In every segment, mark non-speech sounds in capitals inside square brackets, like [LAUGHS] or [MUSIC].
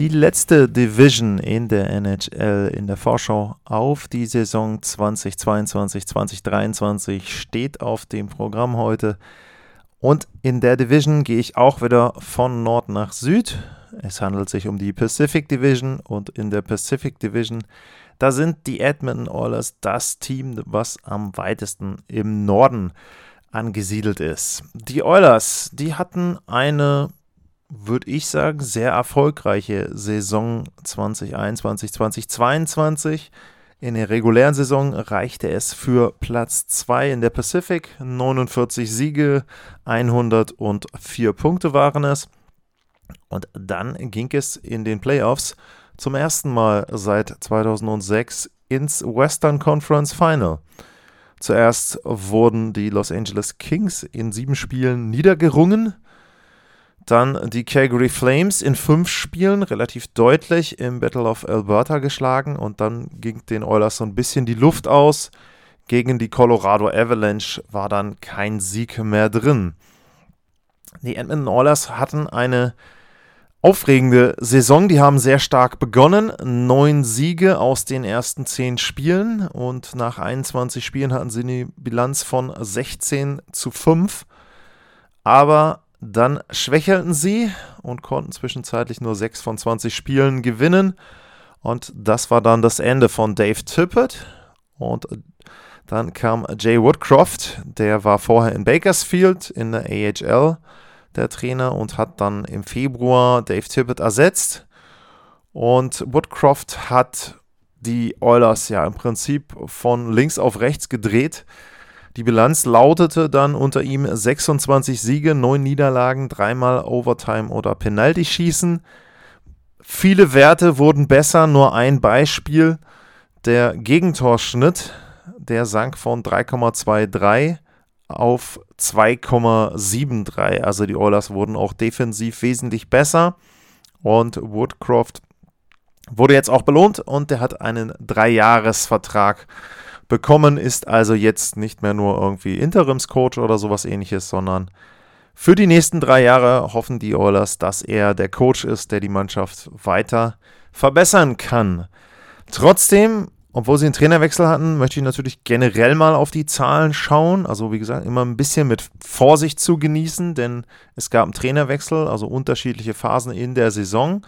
Die letzte Division in der NHL in der Vorschau auf die Saison 2022-2023 steht auf dem Programm heute. Und in der Division gehe ich auch wieder von Nord nach Süd. Es handelt sich um die Pacific Division und in der Pacific Division, da sind die Edmonton Oilers das Team, was am weitesten im Norden angesiedelt ist. Die Oilers, die hatten eine würde ich sagen, sehr erfolgreiche Saison 2021, 2022. In der regulären Saison reichte es für Platz 2 in der Pacific. 49 Siege, 104 Punkte waren es. Und dann ging es in den Playoffs zum ersten Mal seit 2006 ins Western Conference Final. Zuerst wurden die Los Angeles Kings in sieben Spielen niedergerungen dann die Calgary Flames in fünf Spielen relativ deutlich im Battle of Alberta geschlagen und dann ging den Oilers so ein bisschen die Luft aus. Gegen die Colorado Avalanche war dann kein Sieg mehr drin. Die Edmonton Oilers hatten eine aufregende Saison. Die haben sehr stark begonnen. Neun Siege aus den ersten zehn Spielen und nach 21 Spielen hatten sie eine Bilanz von 16 zu 5. Aber dann schwächelten sie und konnten zwischenzeitlich nur 6 von 20 Spielen gewinnen. Und das war dann das Ende von Dave Tippett. Und dann kam Jay Woodcroft, der war vorher in Bakersfield in der AHL, der Trainer, und hat dann im Februar Dave Tippett ersetzt. Und Woodcroft hat die Oilers ja im Prinzip von links auf rechts gedreht. Die Bilanz lautete dann unter ihm 26 Siege, 9 Niederlagen, dreimal Overtime oder Penalty-Schießen. Viele Werte wurden besser, nur ein Beispiel. Der Gegentorschnitt, der sank von 3,23 auf 2,73. Also die Oilers wurden auch defensiv wesentlich besser. Und Woodcroft wurde jetzt auch belohnt und der hat einen Dreijahresvertrag bekommen, ist also jetzt nicht mehr nur irgendwie Interimscoach oder sowas ähnliches, sondern für die nächsten drei Jahre hoffen die Oilers, dass er der Coach ist, der die Mannschaft weiter verbessern kann. Trotzdem, obwohl sie einen Trainerwechsel hatten, möchte ich natürlich generell mal auf die Zahlen schauen. Also wie gesagt, immer ein bisschen mit Vorsicht zu genießen, denn es gab einen Trainerwechsel, also unterschiedliche Phasen in der Saison.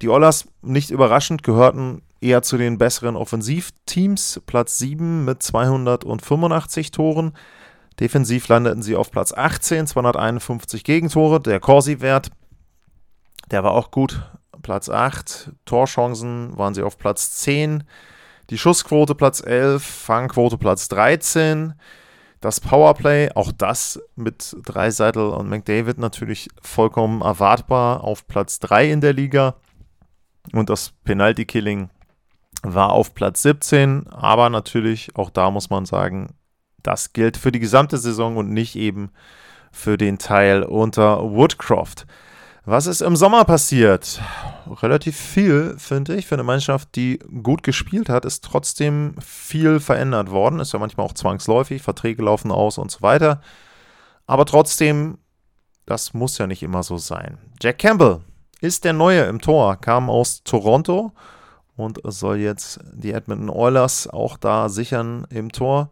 Die Oilers, nicht überraschend, gehörten eher zu den besseren Offensivteams. Platz 7 mit 285 Toren. Defensiv landeten sie auf Platz 18, 251 Gegentore. Der Corsi-Wert, der war auch gut. Platz 8. Torchancen waren sie auf Platz 10. Die Schussquote Platz 11, Fangquote Platz 13. Das Powerplay, auch das mit Dreiseitel und McDavid natürlich vollkommen erwartbar auf Platz 3 in der Liga. Und das Penalty-Killing war auf Platz 17, aber natürlich, auch da muss man sagen, das gilt für die gesamte Saison und nicht eben für den Teil unter Woodcroft. Was ist im Sommer passiert? Relativ viel, finde ich. Für eine Mannschaft, die gut gespielt hat, ist trotzdem viel verändert worden. Ist ja manchmal auch zwangsläufig, Verträge laufen aus und so weiter. Aber trotzdem, das muss ja nicht immer so sein. Jack Campbell ist der Neue im Tor, kam aus Toronto und soll jetzt die Edmonton Oilers auch da sichern im Tor.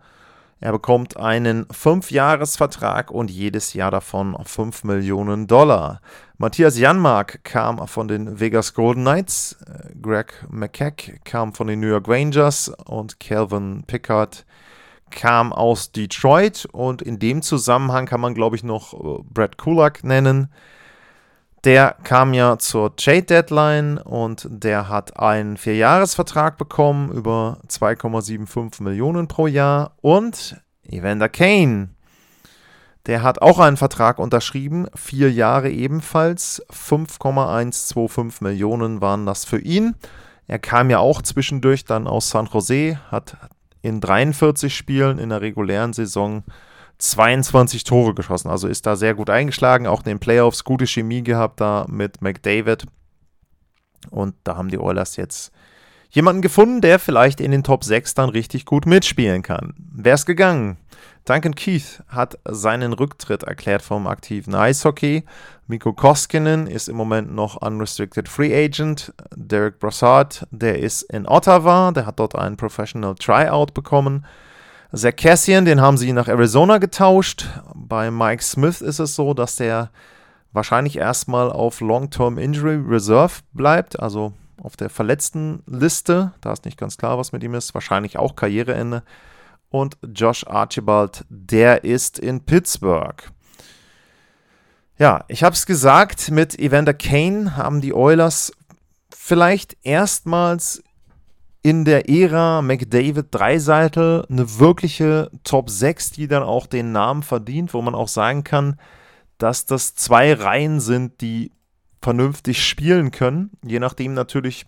Er bekommt einen 5-Jahres-Vertrag und jedes Jahr davon 5 Millionen Dollar. Matthias Janmark kam von den Vegas Golden Knights, Greg McKeck kam von den New York Rangers und Calvin Pickard kam aus Detroit. Und in dem Zusammenhang kann man, glaube ich, noch äh, Brad Kulak nennen. Der kam ja zur Trade-Deadline und der hat einen Vierjahresvertrag bekommen über 2,75 Millionen pro Jahr. Und Evander Kane, der hat auch einen Vertrag unterschrieben, vier Jahre ebenfalls, 5,125 Millionen waren das für ihn. Er kam ja auch zwischendurch dann aus San Jose, hat in 43 Spielen in der regulären Saison 22 Tore geschossen. Also ist da sehr gut eingeschlagen, auch in den Playoffs gute Chemie gehabt da mit McDavid. Und da haben die Oilers jetzt jemanden gefunden, der vielleicht in den Top 6 dann richtig gut mitspielen kann. Wer ist gegangen? Duncan Keith hat seinen Rücktritt erklärt vom aktiven Eishockey. Mikko Koskinen ist im Moment noch Unrestricted Free Agent. Derek Brassard, der ist in Ottawa, der hat dort einen Professional Tryout bekommen. Zach Cassian, den haben sie nach Arizona getauscht. Bei Mike Smith ist es so, dass der wahrscheinlich erstmal auf Long-Term Injury Reserve bleibt, also auf der verletzten Liste. Da ist nicht ganz klar, was mit ihm ist. Wahrscheinlich auch Karriereende. Und Josh Archibald, der ist in Pittsburgh. Ja, ich habe es gesagt, mit Evander Kane haben die Oilers vielleicht erstmals in der Ära McDavid Dreiseitel eine wirkliche Top 6, die dann auch den Namen verdient, wo man auch sagen kann, dass das zwei Reihen sind, die vernünftig spielen können, je nachdem natürlich,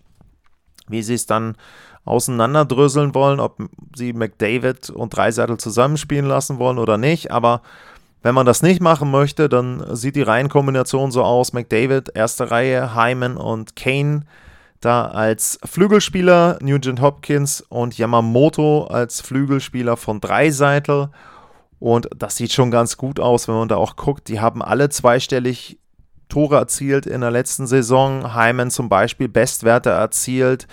wie sie es dann auseinanderdröseln wollen, ob sie McDavid und Dreiseitel zusammenspielen lassen wollen oder nicht. Aber wenn man das nicht machen möchte, dann sieht die Reihenkombination so aus: McDavid, erste Reihe, Hyman und Kane da als Flügelspieler, Nugent Hopkins und Yamamoto als Flügelspieler von Dreiseitel. Und das sieht schon ganz gut aus, wenn man da auch guckt. Die haben alle zweistellig Tore erzielt in der letzten Saison. Hyman zum Beispiel Bestwerte erzielt,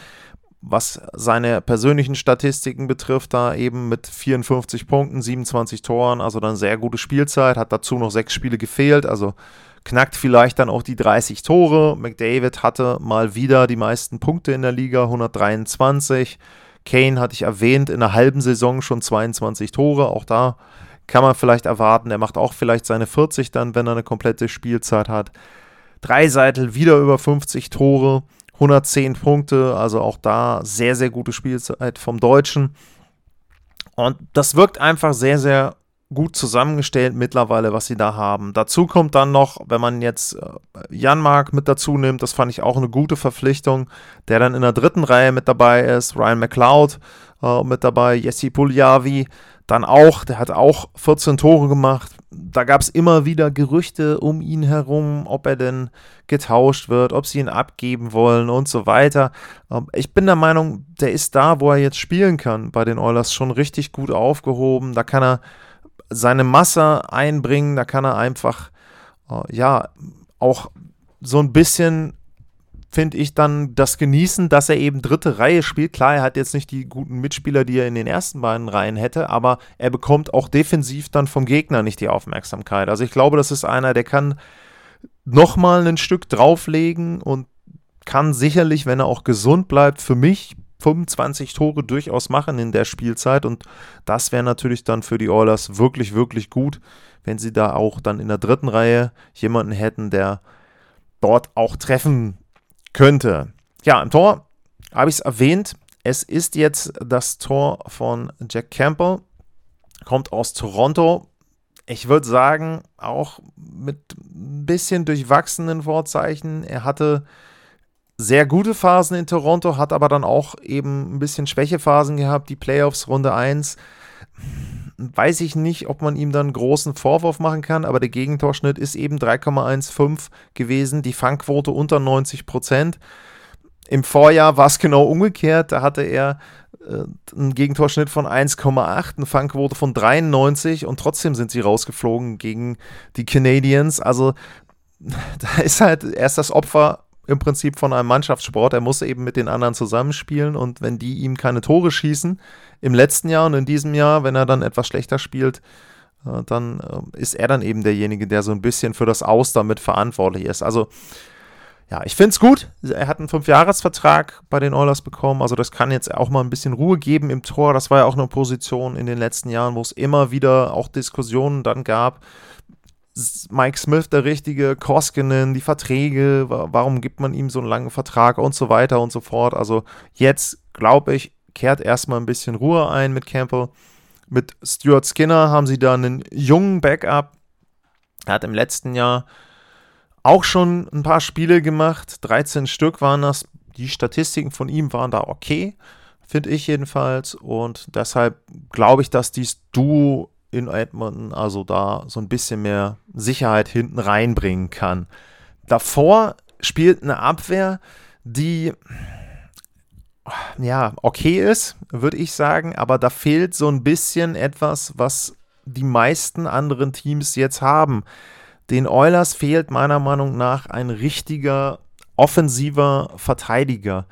was seine persönlichen Statistiken betrifft, da eben mit 54 Punkten, 27 Toren, also dann sehr gute Spielzeit, hat dazu noch sechs Spiele gefehlt, also knackt vielleicht dann auch die 30 Tore. McDavid hatte mal wieder die meisten Punkte in der Liga, 123. Kane hatte ich erwähnt, in einer halben Saison schon 22 Tore, auch da kann man vielleicht erwarten. Er macht auch vielleicht seine 40 dann, wenn er eine komplette Spielzeit hat. Dreiseitel wieder über 50 Tore, 110 Punkte, also auch da sehr, sehr gute Spielzeit vom Deutschen. Und das wirkt einfach sehr, sehr gut zusammengestellt mittlerweile, was sie da haben. Dazu kommt dann noch, wenn man jetzt äh, Janmark mit dazu nimmt, das fand ich auch eine gute Verpflichtung, der dann in der dritten Reihe mit dabei ist, Ryan McLeod äh, mit dabei, Jesse Puljavi, dann auch, der hat auch 14 Tore gemacht. Da gab es immer wieder Gerüchte um ihn herum, ob er denn getauscht wird, ob sie ihn abgeben wollen und so weiter. Ähm, ich bin der Meinung, der ist da, wo er jetzt spielen kann, bei den Oilers schon richtig gut aufgehoben. Da kann er seine Masse einbringen, da kann er einfach, äh, ja, auch so ein bisschen finde ich dann das Genießen, dass er eben dritte Reihe spielt. Klar, er hat jetzt nicht die guten Mitspieler, die er in den ersten beiden Reihen hätte, aber er bekommt auch defensiv dann vom Gegner nicht die Aufmerksamkeit. Also ich glaube, das ist einer, der kann nochmal ein Stück drauflegen und kann sicherlich, wenn er auch gesund bleibt, für mich 25 Tore durchaus machen in der Spielzeit und das wäre natürlich dann für die Oilers wirklich, wirklich gut, wenn sie da auch dann in der dritten Reihe jemanden hätten, der dort auch treffen könnte. Ja, im Tor habe ich es erwähnt. Es ist jetzt das Tor von Jack Campbell. Kommt aus Toronto. Ich würde sagen, auch mit ein bisschen durchwachsenen Vorzeichen. Er hatte sehr gute Phasen in Toronto, hat aber dann auch eben ein bisschen Schwächephasen gehabt. Die Playoffs Runde 1 weiß ich nicht, ob man ihm dann großen Vorwurf machen kann, aber der Gegentorschnitt ist eben 3,15 gewesen, die Fangquote unter 90 Prozent. Im Vorjahr war es genau umgekehrt, da hatte er äh, einen Gegentorschnitt von 1,8, eine Fangquote von 93 und trotzdem sind sie rausgeflogen gegen die Canadiens. Also [LAUGHS] da ist halt erst das Opfer im Prinzip von einem Mannschaftssport. Er muss eben mit den anderen zusammenspielen und wenn die ihm keine Tore schießen, im letzten Jahr und in diesem Jahr, wenn er dann etwas schlechter spielt, äh, dann äh, ist er dann eben derjenige, der so ein bisschen für das Aus damit verantwortlich ist. Also ja, ich finde es gut. Er hat einen Fünfjahresvertrag bei den Oilers bekommen. Also das kann jetzt auch mal ein bisschen Ruhe geben im Tor. Das war ja auch eine Position in den letzten Jahren, wo es immer wieder auch Diskussionen dann gab Mike Smith der richtige, Koskinen, die Verträge, warum gibt man ihm so einen langen Vertrag und so weiter und so fort. Also jetzt, glaube ich, kehrt erstmal ein bisschen Ruhe ein mit Campbell. Mit Stuart Skinner haben sie da einen jungen Backup. Er hat im letzten Jahr auch schon ein paar Spiele gemacht. 13 Stück waren das. Die Statistiken von ihm waren da okay. finde ich jedenfalls. Und deshalb glaube ich, dass dies Duo in Edmonton also da so ein bisschen mehr Sicherheit hinten reinbringen kann. Davor spielt eine Abwehr, die ja okay ist, würde ich sagen, aber da fehlt so ein bisschen etwas, was die meisten anderen Teams jetzt haben. Den Oilers fehlt meiner Meinung nach ein richtiger offensiver Verteidiger.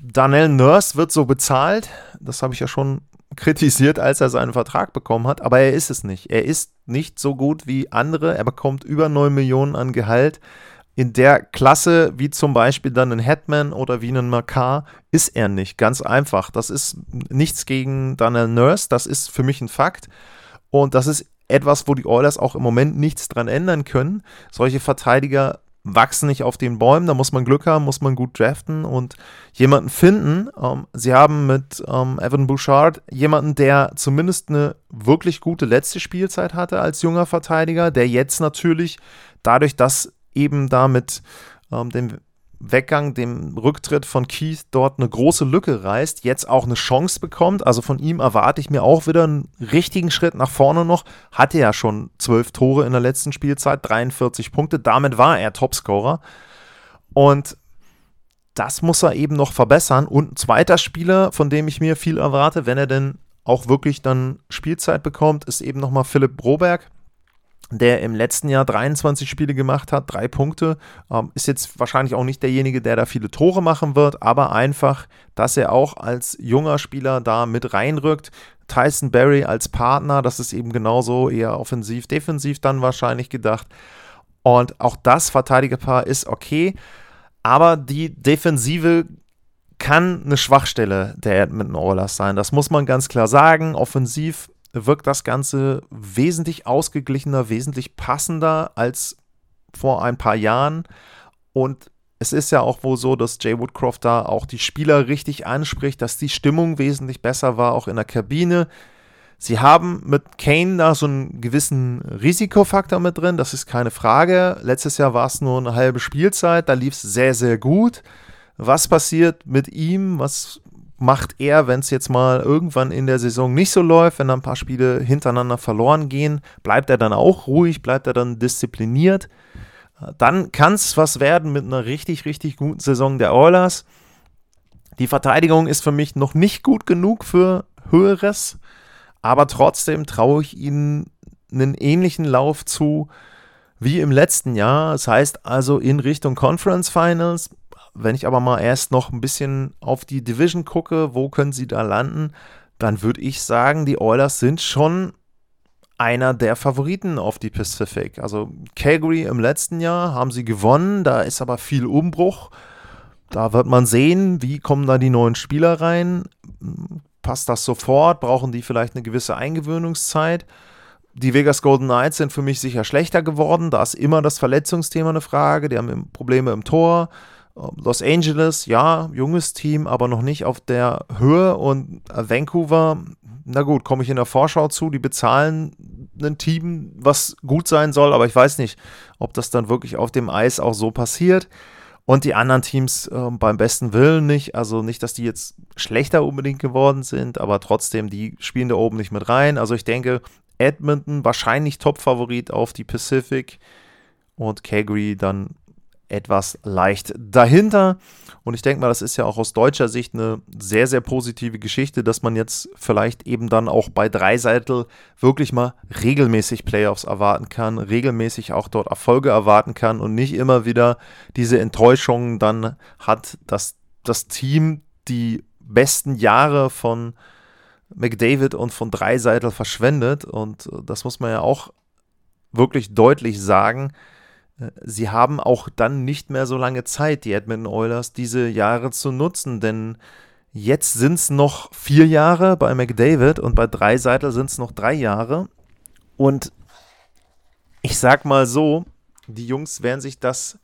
Daniel Nurse wird so bezahlt, das habe ich ja schon kritisiert, als er seinen Vertrag bekommen hat, aber er ist es nicht. Er ist nicht so gut wie andere. Er bekommt über 9 Millionen an Gehalt. In der Klasse, wie zum Beispiel dann ein Hetman oder wie ein Makar, ist er nicht. Ganz einfach. Das ist nichts gegen Daniel Nurse, das ist für mich ein Fakt. Und das ist etwas, wo die Oilers auch im Moment nichts dran ändern können. Solche Verteidiger wachsen nicht auf den Bäumen, da muss man Glück haben, muss man gut draften und jemanden finden. Ähm, sie haben mit ähm, Evan Bouchard jemanden, der zumindest eine wirklich gute letzte Spielzeit hatte als junger Verteidiger, der jetzt natürlich dadurch, dass eben da mit ähm, dem Weggang, dem Rücktritt von Keith dort eine große Lücke reißt, jetzt auch eine Chance bekommt. Also von ihm erwarte ich mir auch wieder einen richtigen Schritt nach vorne noch. Hatte ja schon zwölf Tore in der letzten Spielzeit, 43 Punkte. Damit war er Topscorer. Und das muss er eben noch verbessern. Und ein zweiter Spieler, von dem ich mir viel erwarte, wenn er denn auch wirklich dann Spielzeit bekommt, ist eben nochmal Philipp Broberg der im letzten Jahr 23 Spiele gemacht hat, drei Punkte. Ähm, ist jetzt wahrscheinlich auch nicht derjenige, der da viele Tore machen wird, aber einfach, dass er auch als junger Spieler da mit reinrückt. Tyson Berry als Partner, das ist eben genauso eher offensiv, defensiv dann wahrscheinlich gedacht. Und auch das Verteidigerpaar ist okay, aber die Defensive kann eine Schwachstelle der Edmonton Oilers sein. Das muss man ganz klar sagen. Offensiv wirkt das Ganze wesentlich ausgeglichener, wesentlich passender als vor ein paar Jahren. Und es ist ja auch wohl so, dass Jay Woodcroft da auch die Spieler richtig anspricht, dass die Stimmung wesentlich besser war, auch in der Kabine. Sie haben mit Kane da so einen gewissen Risikofaktor mit drin, das ist keine Frage. Letztes Jahr war es nur eine halbe Spielzeit, da lief es sehr, sehr gut. Was passiert mit ihm? Was macht er, wenn es jetzt mal irgendwann in der Saison nicht so läuft, wenn dann ein paar Spiele hintereinander verloren gehen, bleibt er dann auch ruhig, bleibt er dann diszipliniert. Dann kann es was werden mit einer richtig, richtig guten Saison der Oilers. Die Verteidigung ist für mich noch nicht gut genug für Höheres, aber trotzdem traue ich ihnen einen ähnlichen Lauf zu wie im letzten Jahr. Das heißt also in Richtung Conference Finals wenn ich aber mal erst noch ein bisschen auf die Division gucke, wo können sie da landen, dann würde ich sagen, die Oilers sind schon einer der Favoriten auf die Pacific. Also Calgary im letzten Jahr haben sie gewonnen, da ist aber viel Umbruch. Da wird man sehen, wie kommen da die neuen Spieler rein. Passt das sofort? Brauchen die vielleicht eine gewisse Eingewöhnungszeit? Die Vegas Golden Knights sind für mich sicher schlechter geworden. Da ist immer das Verletzungsthema eine Frage. Die haben Probleme im Tor. Los Angeles, ja, junges Team, aber noch nicht auf der Höhe. Und Vancouver, na gut, komme ich in der Vorschau zu, die bezahlen ein Team, was gut sein soll, aber ich weiß nicht, ob das dann wirklich auf dem Eis auch so passiert. Und die anderen Teams äh, beim besten Willen nicht. Also nicht, dass die jetzt schlechter unbedingt geworden sind, aber trotzdem, die spielen da oben nicht mit rein. Also ich denke, Edmonton wahrscheinlich Top-Favorit auf die Pacific und Calgary dann etwas leicht dahinter. Und ich denke mal, das ist ja auch aus deutscher Sicht eine sehr, sehr positive Geschichte, dass man jetzt vielleicht eben dann auch bei Dreiseitel wirklich mal regelmäßig Playoffs erwarten kann, regelmäßig auch dort Erfolge erwarten kann und nicht immer wieder diese Enttäuschungen dann hat, dass das Team die besten Jahre von McDavid und von Dreiseitel verschwendet. Und das muss man ja auch wirklich deutlich sagen sie haben auch dann nicht mehr so lange Zeit, die Edmonton Oilers, diese Jahre zu nutzen, denn jetzt sind es noch vier Jahre bei McDavid und bei Dreiseitel sind es noch drei Jahre. Und ich sag mal so, die Jungs werden sich das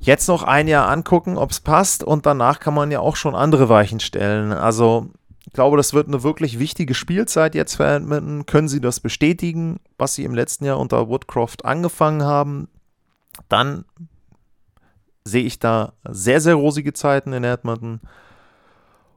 jetzt noch ein Jahr angucken, ob es passt und danach kann man ja auch schon andere Weichen stellen. Also ich glaube, das wird eine wirklich wichtige Spielzeit jetzt für Edmonton. Können sie das bestätigen, was sie im letzten Jahr unter Woodcroft angefangen haben? Dann sehe ich da sehr, sehr rosige Zeiten in Edmonton.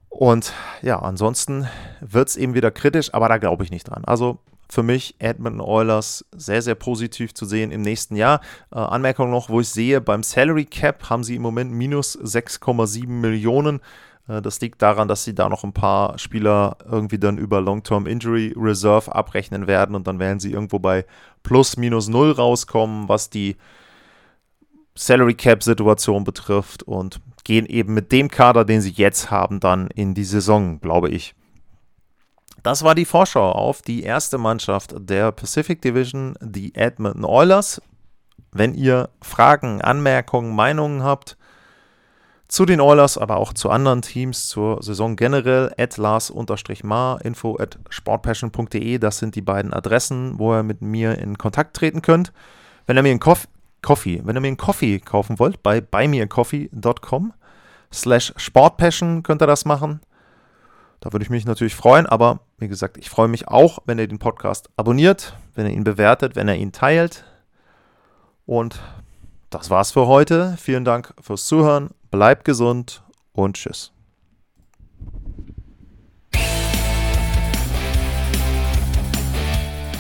Und ja, ansonsten wird es eben wieder kritisch, aber da glaube ich nicht dran. Also für mich Edmonton Oilers sehr, sehr positiv zu sehen im nächsten Jahr. Äh, Anmerkung noch, wo ich sehe, beim Salary Cap haben sie im Moment minus 6,7 Millionen. Äh, das liegt daran, dass sie da noch ein paar Spieler irgendwie dann über Long-Term Injury Reserve abrechnen werden und dann werden sie irgendwo bei plus minus null rauskommen, was die Salary Cap Situation betrifft und gehen eben mit dem Kader, den sie jetzt haben, dann in die Saison, glaube ich. Das war die Vorschau auf die erste Mannschaft der Pacific Division, die Edmonton Oilers. Wenn ihr Fragen, Anmerkungen, Meinungen habt zu den Oilers, aber auch zu anderen Teams, zur Saison generell, at lars-mar, info at sportpassion.de, das sind die beiden Adressen, wo ihr mit mir in Kontakt treten könnt. Wenn ihr mir einen Koff Coffee, wenn ihr mir einen Coffee kaufen wollt, bei buymeacoffee.com slash sportpassion könnt ihr das machen. Da würde ich mich natürlich freuen, aber wie gesagt, ich freue mich auch, wenn ihr den Podcast abonniert, wenn ihr ihn bewertet, wenn ihr ihn teilt. Und das war's für heute. Vielen Dank fürs Zuhören. Bleibt gesund und tschüss.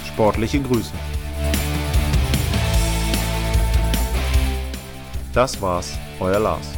Sportliche Grüße. Das war's, euer Lars.